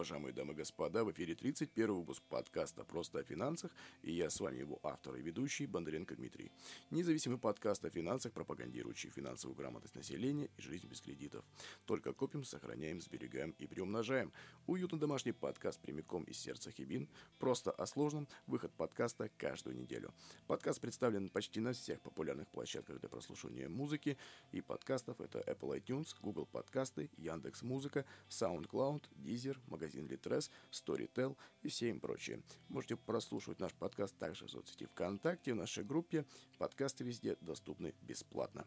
уважаемые дамы и господа. В эфире 31 выпуск подкаста «Просто о финансах» и я с вами его автор и ведущий Бондаренко Дмитрий. Независимый подкаст о финансах, пропагандирующий финансовую грамотность населения и жизнь без кредитов. Только копим, сохраняем, сберегаем и приумножаем. Уютный домашний подкаст прямиком из сердца Хибин. Просто о сложном. Выход подкаста каждую неделю. Подкаст представлен почти на всех популярных площадках для прослушивания музыки и подкастов. Это Apple iTunes, Google подкасты, Яндекс Музыка, SoundCloud, Deezer, магазин Litres, Storytel и все им прочие. Можете прослушивать наш подкаст также в соцсети ВКонтакте, в нашей группе. Подкасты везде доступны бесплатно.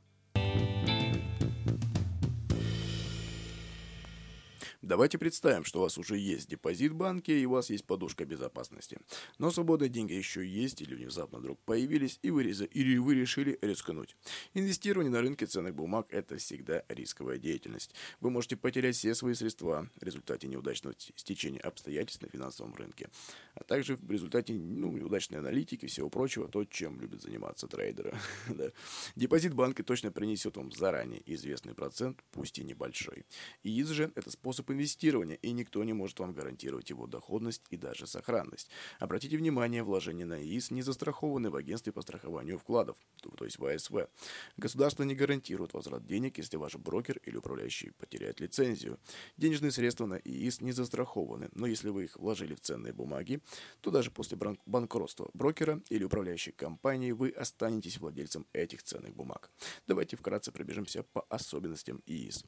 Давайте представим, что у вас уже есть депозит в банке и у вас есть подушка безопасности. Но свободные деньги еще есть или внезапно вдруг появились и вы, или вы решили рискнуть. Инвестирование на рынке ценных бумаг – это всегда рисковая деятельность. Вы можете потерять все свои средства в результате неудачного стечения обстоятельств на финансовом рынке, а также в результате ну, неудачной аналитики и всего прочего, то, чем любят заниматься трейдеры. да. Депозит банка точно принесет вам заранее известный процент, пусть и небольшой. И же – это способ инвестирования, и никто не может вам гарантировать его доходность и даже сохранность. Обратите внимание, вложения на ИИС не застрахованы в агентстве по страхованию вкладов, то есть в АСВ. Государство не гарантирует возврат денег, если ваш брокер или управляющий потеряет лицензию. Денежные средства на ИИС не застрахованы, но если вы их вложили в ценные бумаги, то даже после банкротства брокера или управляющей компании вы останетесь владельцем этих ценных бумаг. Давайте вкратце пробежимся по особенностям ИИС.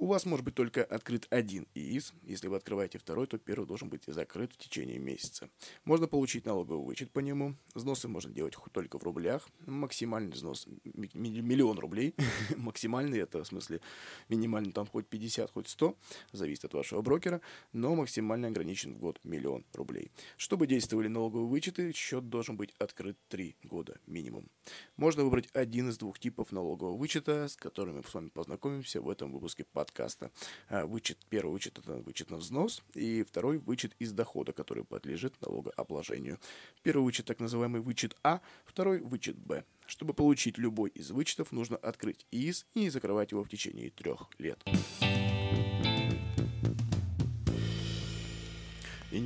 У вас может быть только открыт один ИИС. Если вы открываете второй, то первый должен быть закрыт в течение месяца. Можно получить налоговый вычет по нему. Взносы можно делать только в рублях. Максимальный взнос миллион рублей. Максимальный это в смысле минимальный там хоть 50, хоть 100. Зависит от вашего брокера. Но максимально ограничен в год миллион рублей. Чтобы действовали налоговые вычеты, счет должен быть открыт 3 года минимум. Можно выбрать один из двух типов налогового вычета, с которыми мы с вами познакомимся в этом выпуске подкаста подкаста. А, вычет, первый вычет – это вычет на взнос, и второй вычет из дохода, который подлежит налогообложению. Первый вычет – так называемый вычет А, второй – вычет Б. Чтобы получить любой из вычетов, нужно открыть ИИС и не закрывать его в течение трех лет.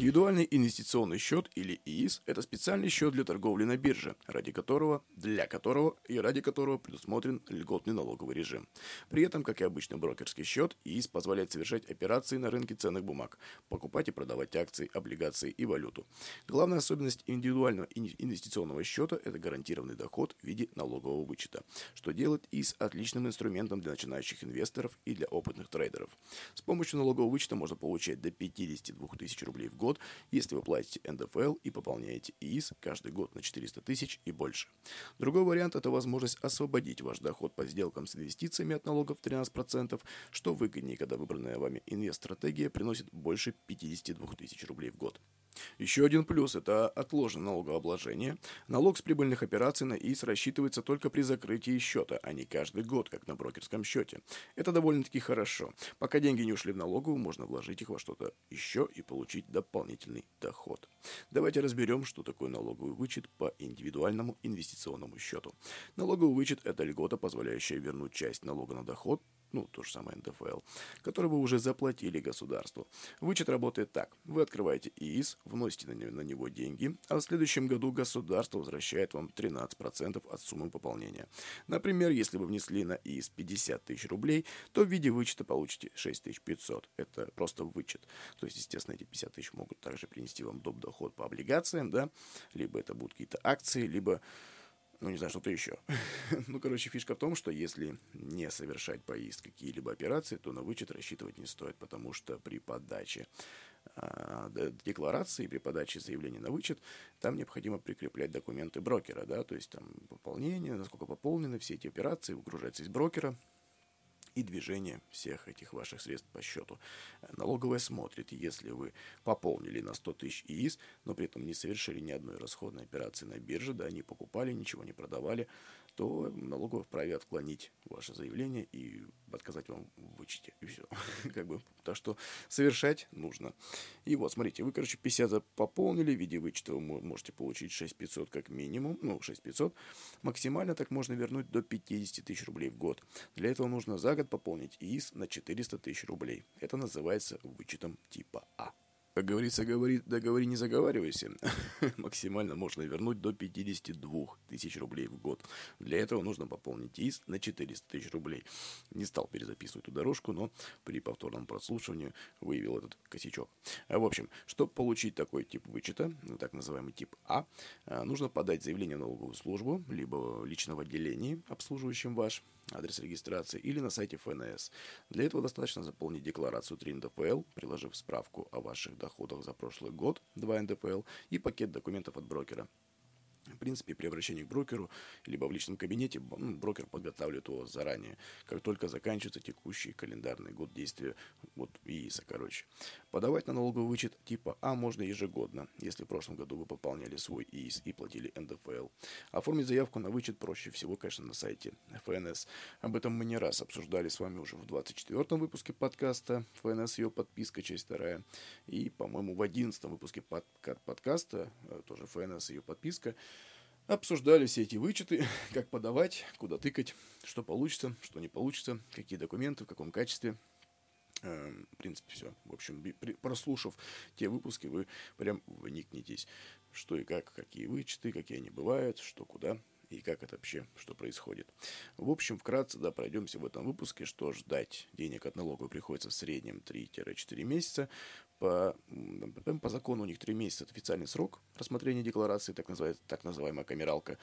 Индивидуальный инвестиционный счет или ИИС – это специальный счет для торговли на бирже, ради которого, для которого и ради которого предусмотрен льготный налоговый режим. При этом, как и обычный брокерский счет, ИИС позволяет совершать операции на рынке ценных бумаг, покупать и продавать акции, облигации и валюту. Главная особенность индивидуального инвестиционного счета – это гарантированный доход в виде налогового вычета, что делает ИИС отличным инструментом для начинающих инвесторов и для опытных трейдеров. С помощью налогового вычета можно получать до 52 тысяч рублей в год, если вы платите НДФЛ и пополняете ИИС каждый год на 400 тысяч и больше. Другой вариант – это возможность освободить ваш доход по сделкам с инвестициями от налогов 13%, что выгоднее, когда выбранная вами инвест-стратегия приносит больше 52 тысяч рублей в год. Еще один плюс – это отложенное налогообложение. Налог с прибыльных операций на ИС рассчитывается только при закрытии счета, а не каждый год, как на брокерском счете. Это довольно-таки хорошо. Пока деньги не ушли в налоговую, можно вложить их во что-то еще и получить дополнительный доход. Давайте разберем, что такое налоговый вычет по индивидуальному инвестиционному счету. Налоговый вычет – это льгота, позволяющая вернуть часть налога на доход ну, то же самое НДФЛ, который вы уже заплатили государству. Вычет работает так. Вы открываете ИИС, вносите на него деньги, а в следующем году государство возвращает вам 13% от суммы пополнения. Например, если вы внесли на ИИС 50 тысяч рублей, то в виде вычета получите 6500. Это просто вычет. То есть, естественно, эти 50 тысяч могут также принести вам доп. доход по облигациям, да, либо это будут какие-то акции, либо ну, не знаю, что-то еще. ну, короче, фишка в том, что если не совершать поиск какие-либо операции, то на вычет рассчитывать не стоит, потому что при подаче э, декларации, при подаче заявления на вычет, там необходимо прикреплять документы брокера, да, то есть там пополнение, насколько пополнены все эти операции, выгружаются из брокера, и движение всех этих ваших средств по счету. Налоговая смотрит, если вы пополнили на 100 тысяч ИИС, но при этом не совершили ни одной расходной операции на бирже, да, не покупали, ничего не продавали, то налоговая вправе отклонить ваше заявление и отказать вам в вычете. И все. как бы, так что совершать нужно. И вот, смотрите, вы, короче, 50 пополнили, в виде вычета вы можете получить 6500 как минимум, ну, 6500. Максимально так можно вернуть до 50 тысяч рублей в год. Для этого нужно за год пополнить ИИС на 400 тысяч рублей. Это называется вычетом типа А. Как говорится, говори, договори, не заговаривайся. Максимально можно вернуть до 52 тысяч рублей в год. Для этого нужно пополнить ИС на 400 тысяч рублей. Не стал перезаписывать эту дорожку, но при повторном прослушивании выявил этот косячок. А, в общем, чтобы получить такой тип вычета, так называемый тип А, а, нужно подать заявление в налоговую службу, либо лично в отделении, обслуживающем ваш адрес регистрации, или на сайте ФНС. Для этого достаточно заполнить декларацию 3 НДФЛ, приложив справку о ваших доходах за прошлый год 2 НДФЛ и пакет документов от брокера. Принципе, при обращении к брокеру, либо в личном кабинете, ну, брокер подготавливает его заранее, как только заканчивается текущий календарный год действия вот ИИСа, короче. Подавать на налоговый вычет типа А можно ежегодно, если в прошлом году вы пополняли свой ИИС и платили НДФЛ. Оформить заявку на вычет проще всего, конечно, на сайте ФНС. Об этом мы не раз обсуждали с вами уже в 24 выпуске подкаста ФНС ее подписка, часть вторая. И, по-моему, в 11 выпуске подкаста, э, тоже ФНС ее подписка, Обсуждали все эти вычеты, как подавать, куда тыкать, что получится, что не получится, какие документы, в каком качестве. Эм, в принципе, все. В общем, прослушав те выпуски, вы прям вникнетесь, что и как, какие вычеты, какие они бывают, что куда и как это вообще, что происходит. В общем, вкратце, да, пройдемся в этом выпуске, что ждать. Денег от налога приходится в среднем 3-4 месяца. По, по закону у них 3 месяца – это официальный срок рассмотрения декларации, так, называется, так называемая камералка.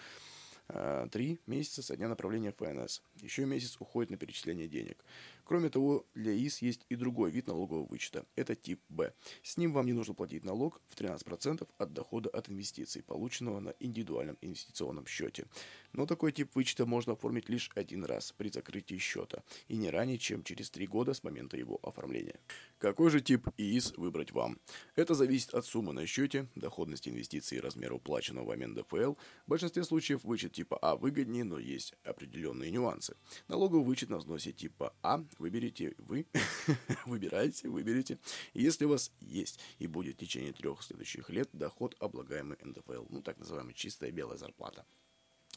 А, три месяца со дня направления ФНС. Еще месяц уходит на перечисление денег. Кроме того, для ИС есть и другой вид налогового вычета. Это тип Б. С ним вам не нужно платить налог в 13% от дохода от инвестиций, полученного на индивидуальном инвестиционном счете. Но такой тип вычета можно оформить лишь один раз при закрытии счета и не ранее, чем через три года с момента его оформления. Какой же тип ИИС выбрать вам? Это зависит от суммы на счете, доходности инвестиций и размера уплаченного вам НДФЛ. В большинстве случаев вычет типа А выгоднее, но есть определенные нюансы. Налоговый вычет на взносе типа А выберите вы, выбирайте, выберите. Если у вас есть и будет в течение трех следующих лет доход, облагаемый НДФЛ, ну так называемая чистая белая зарплата.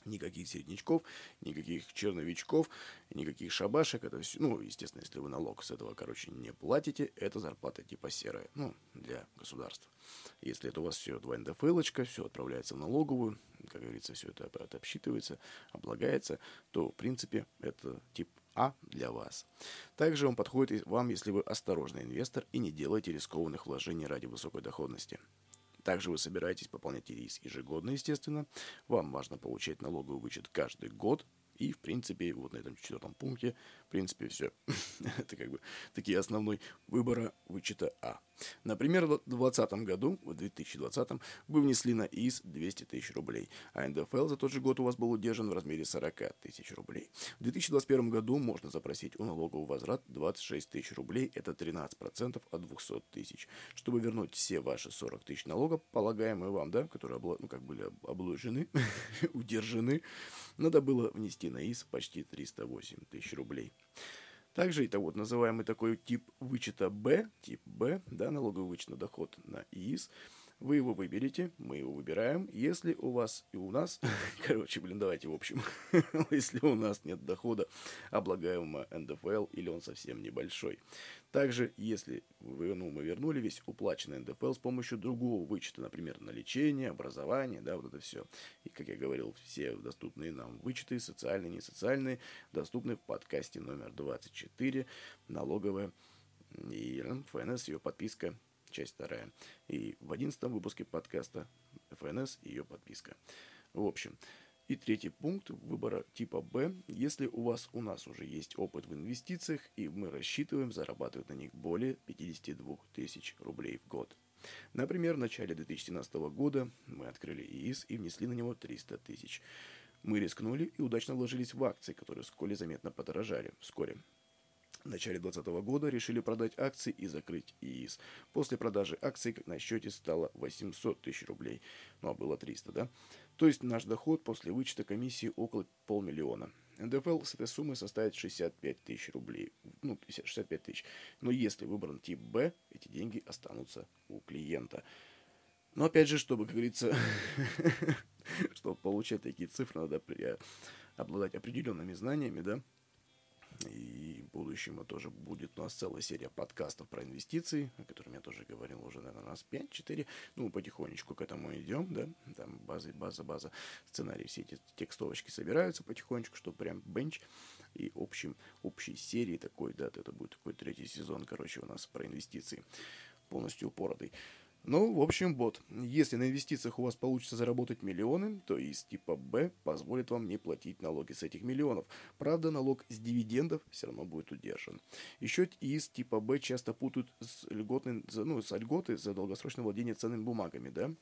Никаких середнячков, никаких черновичков, никаких шабашек. Это все, ну, естественно, если вы налог с этого, короче, не платите, это зарплата типа серая, ну, для государства. Если это у вас все 2 НДФЛ, все отправляется в налоговую, как говорится, все это обсчитывается, облагается, то, в принципе, это тип а для вас. Также он подходит вам, если вы осторожный инвестор и не делаете рискованных вложений ради высокой доходности. Также вы собираетесь пополнять риск ежегодно, естественно. Вам важно получать налоговый вычет каждый год. И, в принципе, вот на этом четвертом пункте, в принципе, все. Это как бы такие основной выбора вычета А. Например, в 2020 году, в 2020 вы внесли на ИС 200 тысяч рублей, а НДФЛ за тот же год у вас был удержан в размере 40 тысяч рублей. В 2021 году можно запросить у налогового возврат 26 тысяч рублей, это 13% от 200 тысяч. Чтобы вернуть все ваши 40 тысяч налога, полагаемые вам, да, которые обла- ну, как были обложены, удержаны, надо было внести на ИС почти 308 тысяч рублей. Также это вот называемый такой тип вычета Б, тип Б, да, налоговый вычет на доход на ИИС. Вы его выберете, мы его выбираем. Если у вас и у нас, короче, блин, давайте в общем, если у нас нет дохода облагаемого НДФЛ или он совсем небольшой. Также, если вы, ну, мы вернули весь уплаченный НДФЛ с помощью другого вычета, например, на лечение, образование, да, вот это все. И, как я говорил, все доступные нам вычеты, социальные, не социальные, доступны в подкасте номер 24, налоговая и ФНС, ее подписка часть вторая. И в одиннадцатом выпуске подкаста ФНС и ее подписка. В общем, и третий пункт выбора типа Б. Если у вас у нас уже есть опыт в инвестициях, и мы рассчитываем зарабатывать на них более 52 тысяч рублей в год. Например, в начале 2017 года мы открыли ИИС и внесли на него 300 тысяч. Мы рискнули и удачно вложились в акции, которые вскоре заметно подорожали. Вскоре в начале 2020 года решили продать акции и закрыть ИИС. После продажи акций на счете стало 800 тысяч рублей. Ну, а было 300, да? То есть наш доход после вычета комиссии около полмиллиона. НДФЛ с этой суммы составит 65 тысяч рублей. Ну, 65 тысяч. Но если выбран тип Б, эти деньги останутся у клиента. Но опять же, чтобы, как говорится, чтобы получать такие цифры, надо обладать определенными знаниями, да, И в будущем тоже будет у нас целая серия подкастов про инвестиции, о которых я тоже говорил уже, наверное, раз 5-4. Ну, потихонечку к этому идем, да. Там база, база, база, сценарии, все эти текстовочки собираются потихонечку, чтобы прям бенч и общим, общей серии такой, да, это будет такой третий сезон, короче, у нас про инвестиции полностью упоротый. Ну, в общем, бот. Если на инвестициях у вас получится заработать миллионы, то из типа Б позволит вам не платить налоги с этих миллионов. Правда, налог с дивидендов все равно будет удержан. Еще из типа Б часто путают с льготной, ну, с льготы за долгосрочное владение ценными бумагами, да?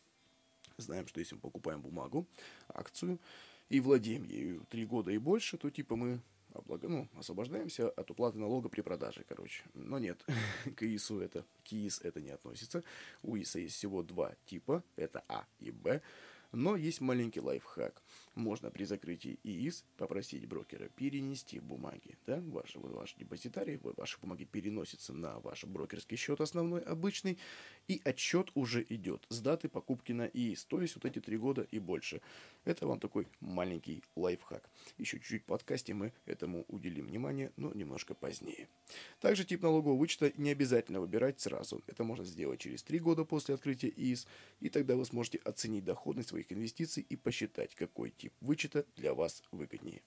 Знаем, что если мы покупаем бумагу, акцию, и владеем ею три года и больше, то типа мы облаг... ну, освобождаемся от уплаты налога при продаже, короче. Но нет, к ИИСу это, к ИИС это не относится. У ИИСа есть всего два типа, это А и Б. Но есть маленький лайфхак. Можно при закрытии ИИС попросить брокера перенести бумаги. Да? Ваши, ваши депозитарии, ваши бумаги переносятся на ваш брокерский счет основной, обычный, и отчет уже идет с даты покупки на ИИС. То есть вот эти три года и больше. Это вам такой маленький лайфхак. Еще чуть-чуть в подкасте мы этому уделим внимание, но немножко позднее. Также тип налогового вычета не обязательно выбирать сразу. Это можно сделать через три года после открытия ИИС, и тогда вы сможете оценить доходность своих инвестиций и посчитать, какой тип вычета для вас выгоднее.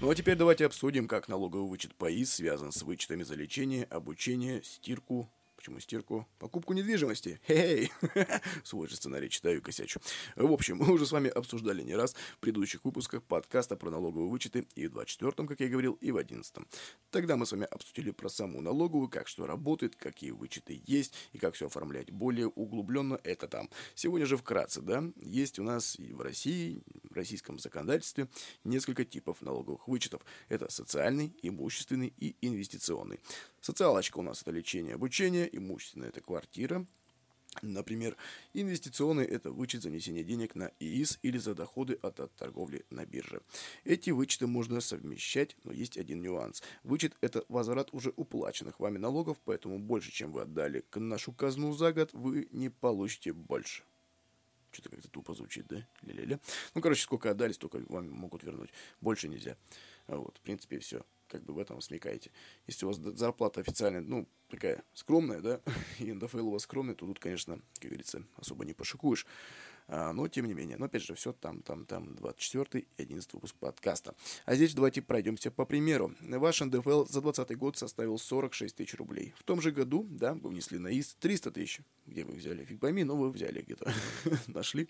Ну а теперь давайте обсудим, как налоговый вычет по ИС связан с вычетами за лечение, обучение, стирку, Почему стирку? Покупку недвижимости. Хей! Свой же сценарий читаю и косячу. В общем, мы уже с вами обсуждали не раз в предыдущих выпусках подкаста про налоговые вычеты и в 24-м, как я говорил, и в 11-м. Тогда мы с вами обсудили про саму налоговую, как что работает, какие вычеты есть и как все оформлять. Более углубленно это там. Сегодня же вкратце, да, есть у нас и в России, в российском законодательстве несколько типов налоговых вычетов. Это социальный, имущественный и инвестиционный. Социалочка у нас это лечение, обучение, имущественная это квартира, Например, инвестиционный – это вычет занесения денег на ИИС или за доходы от, от торговли на бирже. Эти вычеты можно совмещать, но есть один нюанс. Вычет – это возврат уже уплаченных вами налогов, поэтому больше, чем вы отдали к нашу казну за год, вы не получите больше. Что-то как-то тупо звучит, да? Ля-ля-ля. Ну, короче, сколько отдали, столько вам могут вернуть. Больше нельзя. Вот, в принципе, все как бы в этом смекаете. Если у вас зарплата официальная, ну, такая скромная, да, и НДФЛ у вас скромный, то тут, конечно, как говорится, особо не пошикуешь. А, но, тем не менее, но, опять же, все там, там, там, 24 и 11 выпуск подкаста. А здесь давайте пройдемся по примеру. Ваш НДФЛ за 2020 год составил 46 тысяч рублей. В том же году, да, вы внесли на ИС 300 тысяч. Где вы взяли? Фиг пойми, но вы взяли где-то. Нашли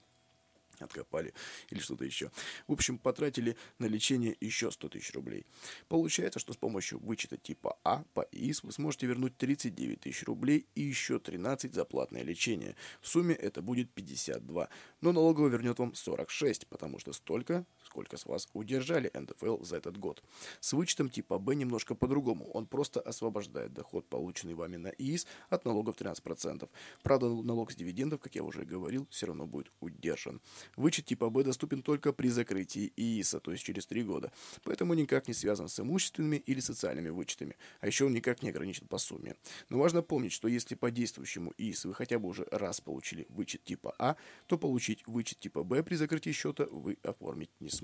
откопали или что-то еще. В общем, потратили на лечение еще 100 тысяч рублей. Получается, что с помощью вычета типа А по ИС вы сможете вернуть 39 тысяч рублей и еще 13 за платное лечение. В сумме это будет 52, но налоговый вернет вам 46, потому что столько, сколько с вас удержали НДФЛ за этот год. С вычетом типа Б немножко по-другому. Он просто освобождает доход, полученный вами на ИИС, от налогов 13%. Правда, налог с дивидендов, как я уже говорил, все равно будет удержан. Вычет типа Б доступен только при закрытии ИИСа, то есть через 3 года. Поэтому никак не связан с имущественными или социальными вычетами. А еще он никак не ограничен по сумме. Но важно помнить, что если по действующему ИИС вы хотя бы уже раз получили вычет типа А, то получить вычет типа Б при закрытии счета вы оформить не сможете.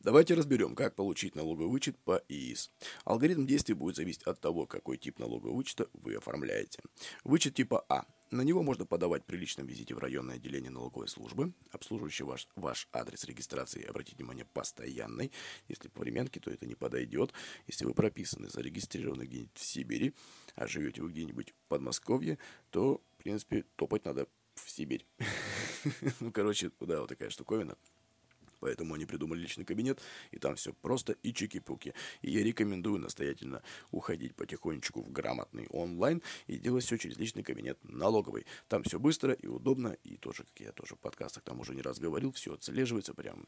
Давайте разберем, как получить налоговый вычет по ИИС. Алгоритм действий будет зависеть от того, какой тип налогового вычета вы оформляете. Вычет типа А на него можно подавать при личном визите в районное отделение налоговой службы, обслуживающий ваш, ваш адрес регистрации, обратите внимание, постоянный. Если по временке, то это не подойдет. Если вы прописаны, зарегистрированы где-нибудь в Сибири, а живете вы где-нибудь в Подмосковье, то, в принципе, топать надо в Сибирь. Ну, короче, да, вот такая штуковина. Поэтому они придумали личный кабинет, и там все просто и чики-пуки. И я рекомендую настоятельно уходить потихонечку в грамотный онлайн и делать все через личный кабинет налоговый. Там все быстро и удобно, и тоже, как я тоже в подкастах там уже не раз говорил, все отслеживается прям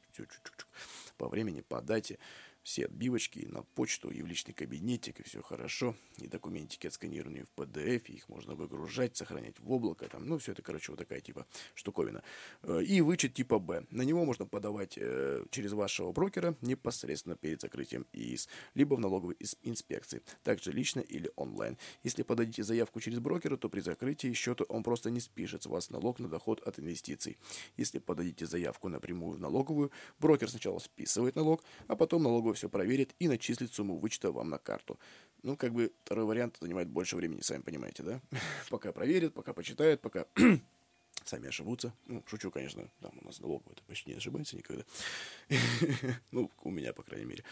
по времени, по дате. Все отбивочки на почту и в личный кабинетик, и все хорошо. И документики отсканированы в PDF, их можно выгружать, сохранять в облако, там, ну, все это, короче, вот такая типа штуковина. Э, и вычет типа Б. На него можно подавать э, через вашего брокера непосредственно перед закрытием ИИС, либо в налоговой инспекции, также лично или онлайн. Если подадите заявку через брокера, то при закрытии счета он просто не спишет с вас налог на доход от инвестиций. Если подадите заявку напрямую в налоговую, брокер сначала списывает налог, а потом налоговая все проверит и начислит сумму вычета вам на карту. Ну, как бы второй вариант занимает больше времени, сами понимаете, да? Пока проверит, пока почитает, пока сами ошибутся. Ну, шучу, конечно, там у нас налоговый почти не ошибается никогда. ну, у меня, по крайней мере,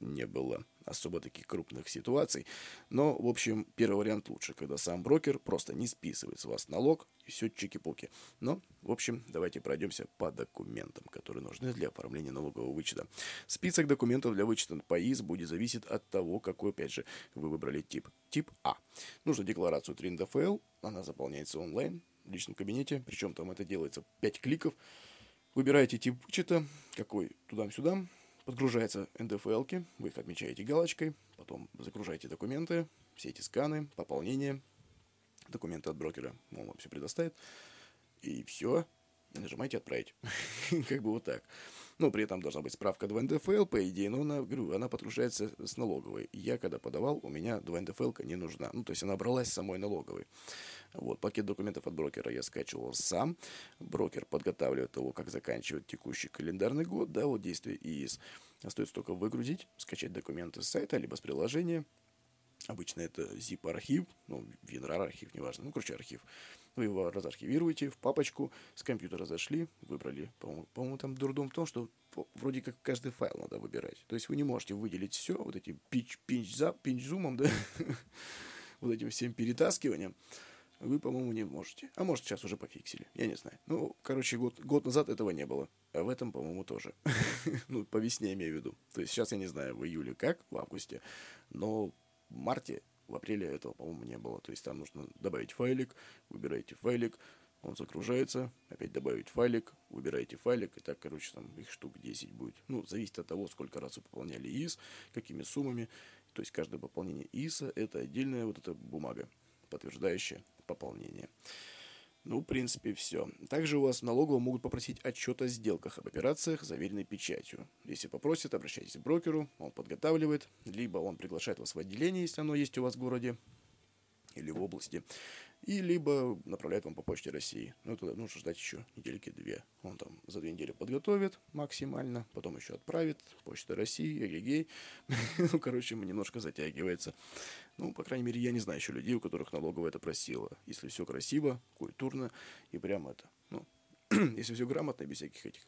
не было особо таких крупных ситуаций. Но, в общем, первый вариант лучше, когда сам брокер просто не списывает с вас налог, и все чики-пуки. Но, в общем, давайте пройдемся по документам, которые нужны для оформления налогового вычета. Список документов для вычета по ИС будет зависеть от того, какой, опять же, вы выбрали тип. Тип А. Нужно декларацию 3 НДФЛ, она заполняется онлайн, в личном кабинете, причем там это делается 5 кликов. Выбираете тип вычета, какой туда-сюда, подгружается ндфл вы их отмечаете галочкой, потом загружаете документы, все эти сканы, пополнение, документы от брокера, он вам все предоставит, и все, нажимаете «Отправить». как бы вот так. Ну, при этом должна быть справка 2 НДФЛ, по идее, но она, говорю, она подгружается с налоговой. Я, когда подавал, у меня 2 НДФЛ не нужна. Ну, то есть она бралась самой налоговой. Вот, пакет документов от брокера я скачивал сам. Брокер подготавливает его, как заканчивает текущий календарный год, да, вот действие ИИС. Остается только выгрузить, скачать документы с сайта, либо с приложения. Обычно это zip-архив, ну, WinRAR архив, неважно, ну, короче, архив. Вы его разархивируете в папочку, с компьютера зашли, выбрали, по-моему, по там дурдом в том, что вроде как каждый файл надо выбирать. То есть вы не можете выделить все вот этим пинч, пинч, за, пинч зумом, да, вот этим всем перетаскиванием. Вы, по-моему, не можете. А может, сейчас уже пофиксили. Я не знаю. Ну, короче, год, год назад этого не было. А в этом, по-моему, тоже. ну, по весне имею в виду. То есть сейчас я не знаю, в июле как, в августе. Но в марте в апреле этого, по-моему, не было. То есть там нужно добавить файлик, выбираете файлик, он загружается, опять добавить файлик, выбираете файлик, и так, короче, там их штук 10 будет. Ну, зависит от того, сколько раз вы пополняли ИС, какими суммами. То есть каждое пополнение ИСа – это отдельная вот эта бумага, подтверждающая пополнение. Ну, в принципе, все. Также у вас в налоговом могут попросить отчет о сделках об операциях, заверенной печатью. Если попросят, обращайтесь к брокеру, он подготавливает, либо он приглашает вас в отделение, если оно есть у вас в городе или в области, и либо направляет вам по почте России. Ну, это нужно ждать еще недельки две. Он там за две недели подготовит максимально, потом еще отправит. Почта России, эгегей. ну, короче, немножко затягивается. Ну, по крайней мере, я не знаю еще людей, у которых налоговая это просила. Если все красиво, культурно и прямо это, ну, если все грамотно, без всяких этих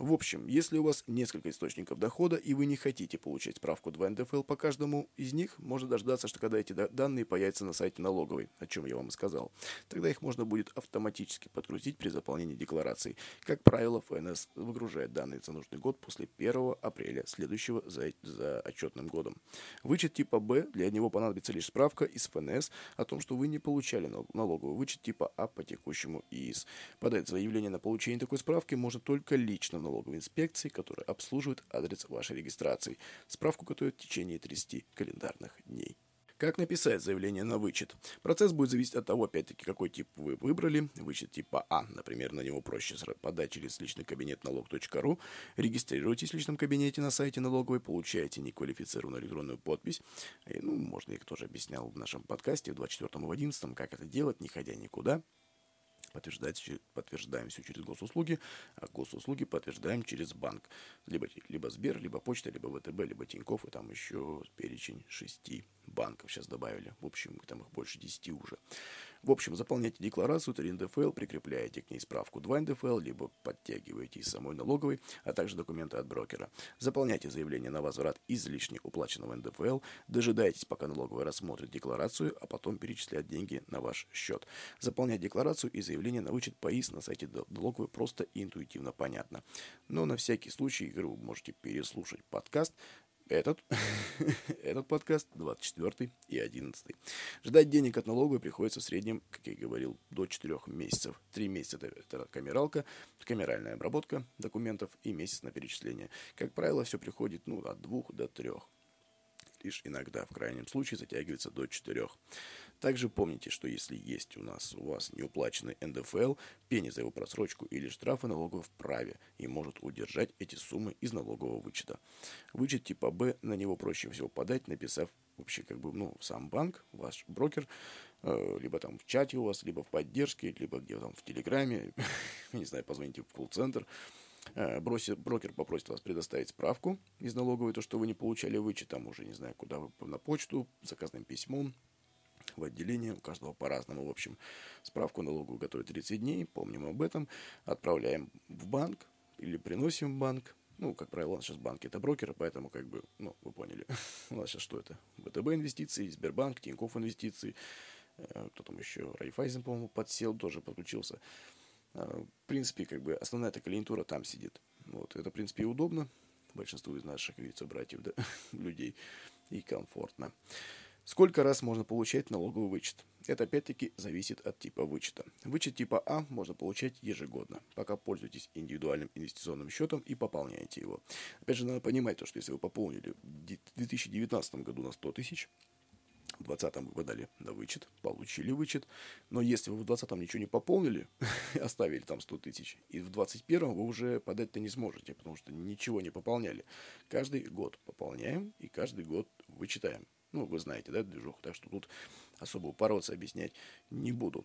в общем, если у вас несколько источников дохода и вы не хотите получать справку 2 НДФЛ по каждому из них, можно дождаться, что когда эти данные появятся на сайте налоговой, о чем я вам и сказал. Тогда их можно будет автоматически подгрузить при заполнении декларации. Как правило, ФНС выгружает данные за нужный год после 1 апреля следующего за, за отчетным годом. Вычет типа Б, для него понадобится лишь справка из ФНС о том, что вы не получали налоговый вычет типа А по текущему ИИС. Подать заявление на получение такой справки можно только лично налоговой инспекции, которая обслуживает адрес вашей регистрации. Справку готовят в течение 30 календарных дней. Как написать заявление на вычет? Процесс будет зависеть от того, опять-таки, какой тип вы выбрали. Вычет типа А, например, на него проще подать через личный кабинет налог.ру. Регистрируйтесь в личном кабинете на сайте налоговой, получаете неквалифицированную электронную подпись. И, ну, можно, я тоже объяснял в нашем подкасте в 24 и 11 как это делать, не ходя никуда подтверждать, подтверждаем все через госуслуги, а госуслуги подтверждаем через банк. Либо, либо Сбер, либо почта, либо ВТБ, либо Тинькофф, и там еще перечень шести банков сейчас добавили. В общем, там их больше десяти уже. В общем, заполняйте декларацию 3 НДФЛ, прикрепляете к ней справку 2 НДФЛ, либо подтягиваете из самой налоговой, а также документы от брокера. Заполняйте заявление на возврат излишне уплаченного НДФЛ, дожидайтесь, пока налоговая рассмотрит декларацию, а потом перечисляет деньги на ваш счет. Заполнять декларацию и заявление на вычет ПАИС на сайте налоговой просто и интуитивно понятно. Но на всякий случай, игру можете переслушать подкаст, этот, этот подкаст 24 и 11. Ждать денег от налоговой приходится в среднем, как я говорил, до 4 месяцев. 3 месяца это, это камералка, камеральная обработка документов и месяц на перечисление. Как правило, все приходит ну, от 2 до 3 лишь иногда, в крайнем случае, затягивается до 4. Также помните, что если есть у нас у вас неуплаченный НДФЛ, пени за его просрочку или штрафы налоговый вправе и может удержать эти суммы из налогового вычета. Вычет типа Б на него проще всего подать, написав вообще как бы, ну, сам банк, ваш брокер, э, либо там в чате у вас, либо в поддержке, либо где там в Телеграме, не знаю, позвоните в колл-центр, э, брокер попросит вас предоставить справку из налоговой, то, что вы не получали вычет, там уже, не знаю, куда вы, на почту, заказным письмом, в отделении, у каждого по-разному. В общем, справку налоговую готовят 30 дней, помним об этом, отправляем в банк или приносим в банк. Ну, как правило, у нас сейчас банки это брокеры, поэтому, как бы, ну, вы поняли, у нас сейчас что это? ВТБ инвестиции, Сбербанк, Тинькофф инвестиции, э, кто там еще, Райфайзен, по-моему, подсел, тоже подключился. Э, в принципе, как бы, основная эта клиентура там сидит. Вот, это, в принципе, удобно большинству из наших, как говорится, братьев, да, людей, и комфортно. Сколько раз можно получать налоговый вычет? Это опять-таки зависит от типа вычета. Вычет типа А можно получать ежегодно, пока пользуетесь индивидуальным инвестиционным счетом и пополняете его. Опять же, надо понимать, то, что если вы пополнили в 2019 году на 100 тысяч, в 2020 вы подали на вычет, получили вычет, но если вы в 2020 ничего не пополнили, оставили там 100 тысяч, и в 2021 вы уже подать-то не сможете, потому что ничего не пополняли. Каждый год пополняем и каждый год вычитаем. Ну, вы знаете, да, движуху, так что тут особо упарываться, объяснять не буду.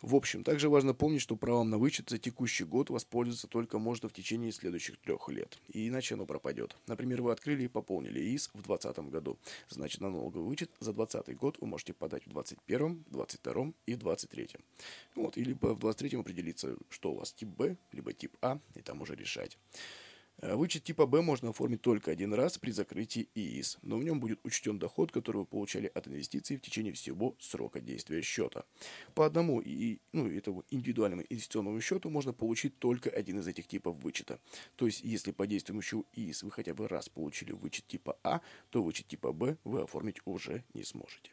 В общем, также важно помнить, что правом на вычет за текущий год воспользоваться только можно в течение следующих трех лет, и иначе оно пропадет. Например, вы открыли и пополнили ИИС в 2020 году, значит на налоговый вычет за 2020 год вы можете подать в 2021, 2022 и 2023. Вот, или в 2023 определиться, что у вас тип Б, либо тип А, и там уже решать. Э, вычет типа Б можно оформить только один раз при закрытии ИИС, но в нем будет учтен доход, который вы получали от инвестиций в течение всего срока действия счета. По одному и, ну, этого индивидуальному инвестиционному счету можно получить только один из этих типов вычета. То есть, если по действующему ИИС вы хотя бы раз получили вычет типа А, то вычет типа Б вы оформить уже не сможете.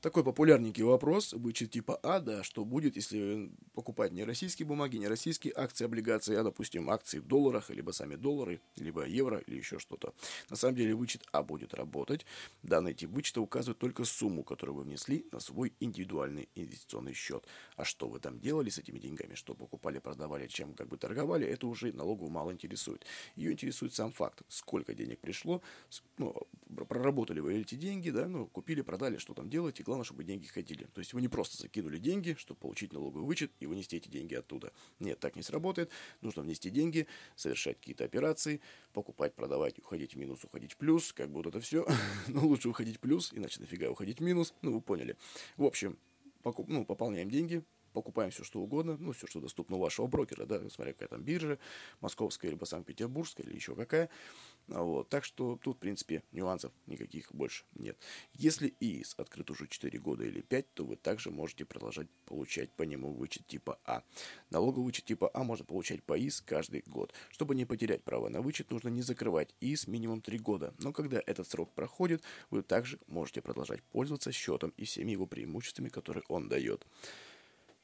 Такой популярненький вопрос, вычет типа А, да, что будет, если покупать не российские бумаги, не российские акции, облигации, а, допустим, акции в долларах, либо сами доллары, либо евро, или еще что-то. На самом деле вычет А будет работать. Данный тип вычета указывает только сумму, которую вы внесли на свой индивидуальный инвестиционный счет. А что вы там делали с этими деньгами, что покупали, продавали, чем как бы торговали, это уже налоговую мало интересует. Ее интересует сам факт, сколько денег пришло, ну, проработали вы эти деньги, да, ну, купили, продали, что там делаете, главное, чтобы деньги ходили. То есть вы не просто закинули деньги, чтобы получить налоговый вычет и вынести эти деньги оттуда. Нет, так не сработает. Нужно внести деньги, совершать какие-то операции, покупать, продавать, уходить в минус, уходить в плюс. Как бы вот это все. Но лучше уходить в плюс, иначе нафига уходить в минус. Ну, вы поняли. В общем, покуп, ну, пополняем деньги, покупаем все, что угодно, ну, все, что доступно у вашего брокера, да, смотря какая там биржа, московская, либо санкт-петербургская, или еще какая. Вот. Так что тут, в принципе, нюансов никаких больше нет. Если ИИС открыт уже 4 года или 5, то вы также можете продолжать получать по нему вычет типа А. Налоговый вычет типа А можно получать по ИИС каждый год. Чтобы не потерять право на вычет, нужно не закрывать ИИС минимум 3 года. Но когда этот срок проходит, вы также можете продолжать пользоваться счетом и всеми его преимуществами, которые он дает.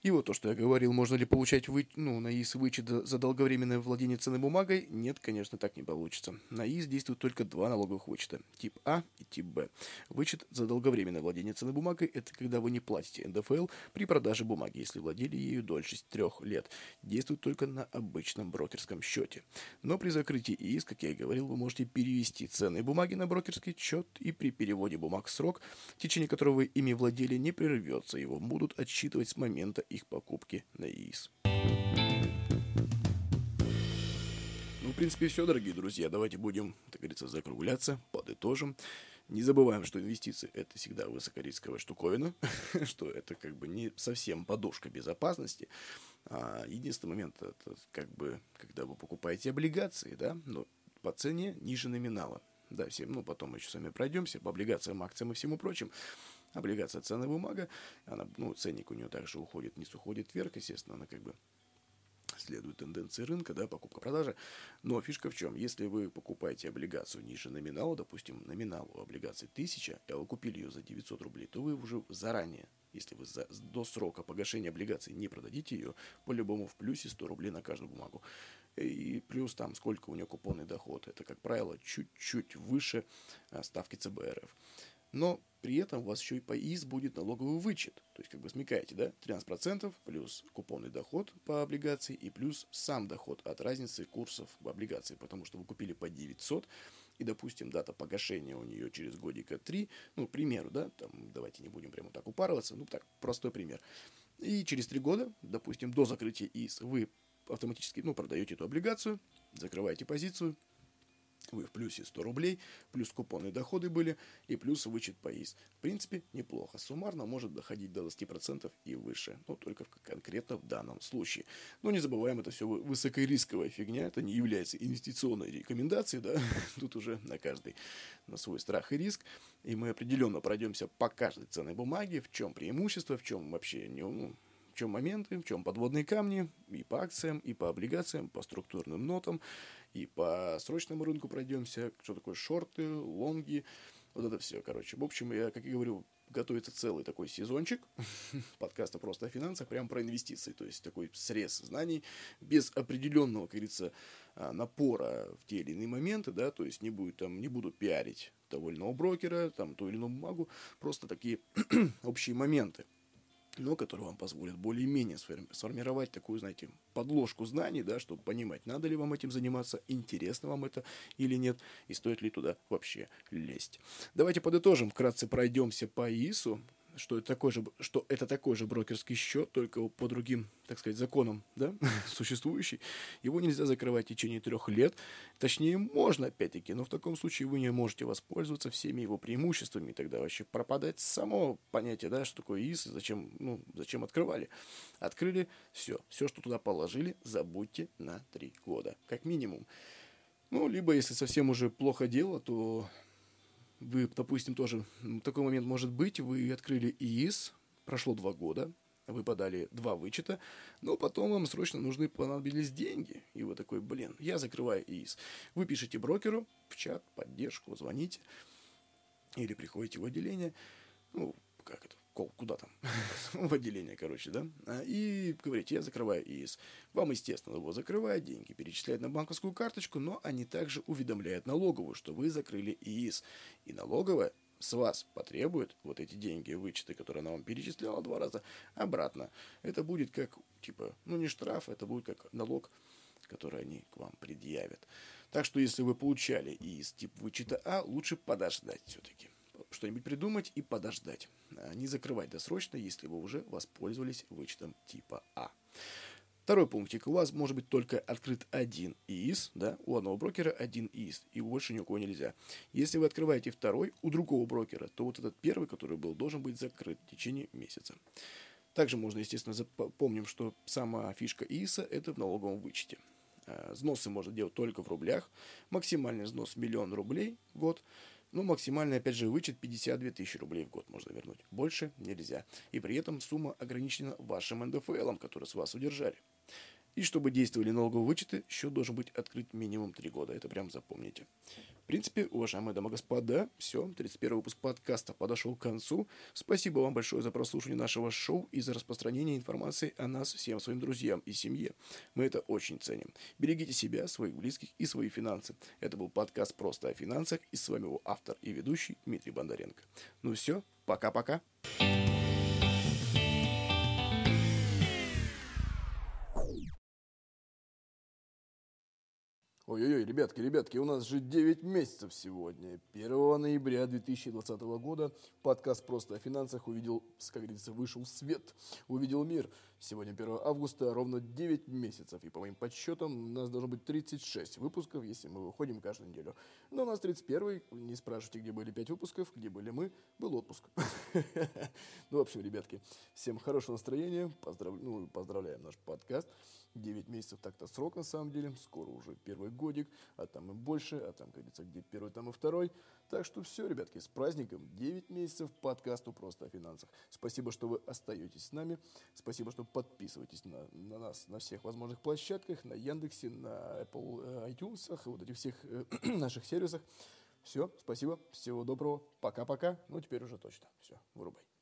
И вот то, что я говорил, можно ли получать вы, ну, на ИИС вычет за долговременное владение ценной бумагой? Нет, конечно, так не получится. На ИИС действуют только два налоговых вычета, тип А и тип Б. Вычет за долговременное владение ценной бумагой – это когда вы не платите НДФЛ при продаже бумаги, если владели ею дольше трех лет. Действует только на обычном брокерском счете. Но при закрытии ИИС, как я и говорил, вы можете перевести ценные бумаги на брокерский счет, и при переводе бумаг срок, в течение которого вы ими владели, не прервется. Его будут отсчитывать с момента их покупки на ИИС. Ну, в принципе, все, дорогие друзья. Давайте будем, так говорится, закругляться, подытожим. Не забываем, что инвестиции – это всегда высокорисковая штуковина, что это как бы не совсем подушка безопасности. А единственный момент – это как бы, когда вы покупаете облигации, да, но по цене ниже номинала. Да, всем, ну, потом еще с вами пройдемся по облигациям, акциям и всему прочему. Облигация ценная бумага, она, ну, ценник у нее также уходит вниз, уходит вверх, естественно, она как бы следует тенденции рынка, да, покупка-продажа. Но фишка в чем? Если вы покупаете облигацию ниже номинала, допустим, номинал у облигации 1000, а вы купили ее за 900 рублей, то вы уже заранее, если вы за, до срока погашения облигации не продадите ее, по-любому в плюсе 100 рублей на каждую бумагу. И плюс там сколько у нее купонный доход. Это, как правило, чуть-чуть выше а, ставки ЦБРФ. Но при этом у вас еще и по ИС будет налоговый вычет. То есть, как бы смекаете, да? 13% плюс купонный доход по облигации и плюс сам доход от разницы курсов в облигации. Потому что вы купили по 900, и, допустим, дата погашения у нее через годика 3, ну, к примеру, да, там, давайте не будем прямо так упарываться, ну, так, простой пример. И через 3 года, допустим, до закрытия ИС вы автоматически, ну, продаете эту облигацию, закрываете позицию, вы в плюсе 100 рублей, плюс купонные доходы были и плюс вычет по ИС. В принципе, неплохо. Суммарно может доходить до 20% и выше. Но только конкретно в данном случае. Но не забываем, это все высокорисковая фигня. Это не является инвестиционной рекомендацией. Да? Тут уже на каждый на свой страх и риск. И мы определенно пройдемся по каждой ценной бумаге. В чем преимущество, в чем вообще не, ну, в чем моменты, в чем подводные камни и по акциям, и по облигациям, по структурным нотам, и по срочному рынку пройдемся, что такое шорты, лонги, вот это все, короче. В общем, я, как я говорю, готовится целый такой сезончик. Подкаста просто о финансах, прям про инвестиции, то есть такой срез знаний без определенного, как говорится, а, напора в те или иные моменты, да, то есть не будет там, не буду пиарить того или брокера, там, ту или иную бумагу, просто такие общие моменты но который вам позволит более-менее сформировать такую, знаете, подложку знаний, да, чтобы понимать, надо ли вам этим заниматься, интересно вам это или нет, и стоит ли туда вообще лезть. Давайте подытожим, вкратце пройдемся по ИСу, что это такой же, что это такой же брокерский счет, только по другим, так сказать, законам, да, существующий. Его нельзя закрывать в течение трех лет. Точнее, можно, опять-таки, но в таком случае вы не можете воспользоваться всеми его преимуществами. И тогда вообще пропадает само понятие, да, что такое ИС, зачем, ну, зачем открывали. Открыли, все, все, что туда положили, забудьте на три года, как минимум. Ну, либо, если совсем уже плохо дело, то вы, допустим, тоже такой момент может быть, вы открыли ИИС, прошло два года, вы подали два вычета, но потом вам срочно нужны понадобились деньги. И вы такой, блин, я закрываю ИИС. Вы пишете брокеру в чат, поддержку, звоните или приходите в отделение. Ну, как это, куда там, в отделение, короче, да, а, и говорите, я закрываю ИИС. Вам, естественно, его закрывают, деньги перечисляют на банковскую карточку, но они также уведомляют налоговую, что вы закрыли ИИС. И налоговая с вас потребует вот эти деньги, вычеты, которые она вам перечисляла два раза, обратно. Это будет как, типа, ну не штраф, это будет как налог, который они к вам предъявят. Так что, если вы получали ИИС тип вычета А, лучше подождать все-таки что-нибудь придумать и подождать. А не закрывать досрочно, если вы уже воспользовались вычетом типа А. Второй пунктик. У вас может быть только открыт один ИИС, да, у одного брокера один ИИС, и больше ни у кого нельзя. Если вы открываете второй у другого брокера, то вот этот первый, который был, должен быть закрыт в течение месяца. Также можно, естественно, запомним, что сама фишка ИИСа – это в налоговом вычете. А, взносы можно делать только в рублях. Максимальный взнос миллион рублей в год – ну, максимальный, опять же, вычет 52 тысячи рублей в год можно вернуть. Больше нельзя. И при этом сумма ограничена вашим НДФЛом, который с вас удержали. И чтобы действовали налоговые вычеты, счет должен быть открыт минимум 3 года. Это прям запомните. В принципе, уважаемые дамы и господа, все, 31 выпуск подкаста подошел к концу. Спасибо вам большое за прослушивание нашего шоу и за распространение информации о нас всем своим друзьям и семье. Мы это очень ценим. Берегите себя, своих близких и свои финансы. Это был подкаст «Просто о финансах» и с вами его автор и ведущий Дмитрий Бондаренко. Ну все, пока-пока. Ой-ой-ой, ребятки, ребятки, у нас же 9 месяцев сегодня. 1 ноября 2020 года подкаст «Просто о финансах» увидел, как говорится, вышел в свет, увидел мир. Сегодня 1 августа, ровно 9 месяцев. И по моим подсчетам у нас должно быть 36 выпусков, если мы выходим каждую неделю. Но у нас 31 не спрашивайте, где были 5 выпусков, где были мы, был отпуск. Ну, в общем, ребятки, всем хорошего настроения, ну, поздравляем наш подкаст. 9 месяцев так-то срок на самом деле. Скоро уже первый годик, а там и больше, а там, как говорится, где первый, там и второй. Так что все, ребятки, с праздником. 9 месяцев подкасту просто о финансах. Спасибо, что вы остаетесь с нами. Спасибо, что подписываетесь на, на нас на всех возможных площадках, на Яндексе, на Apple э, iTunes, вот этих всех э, наших сервисах. Все, спасибо, всего доброго, пока-пока. Ну, теперь уже точно. Все, вырубай.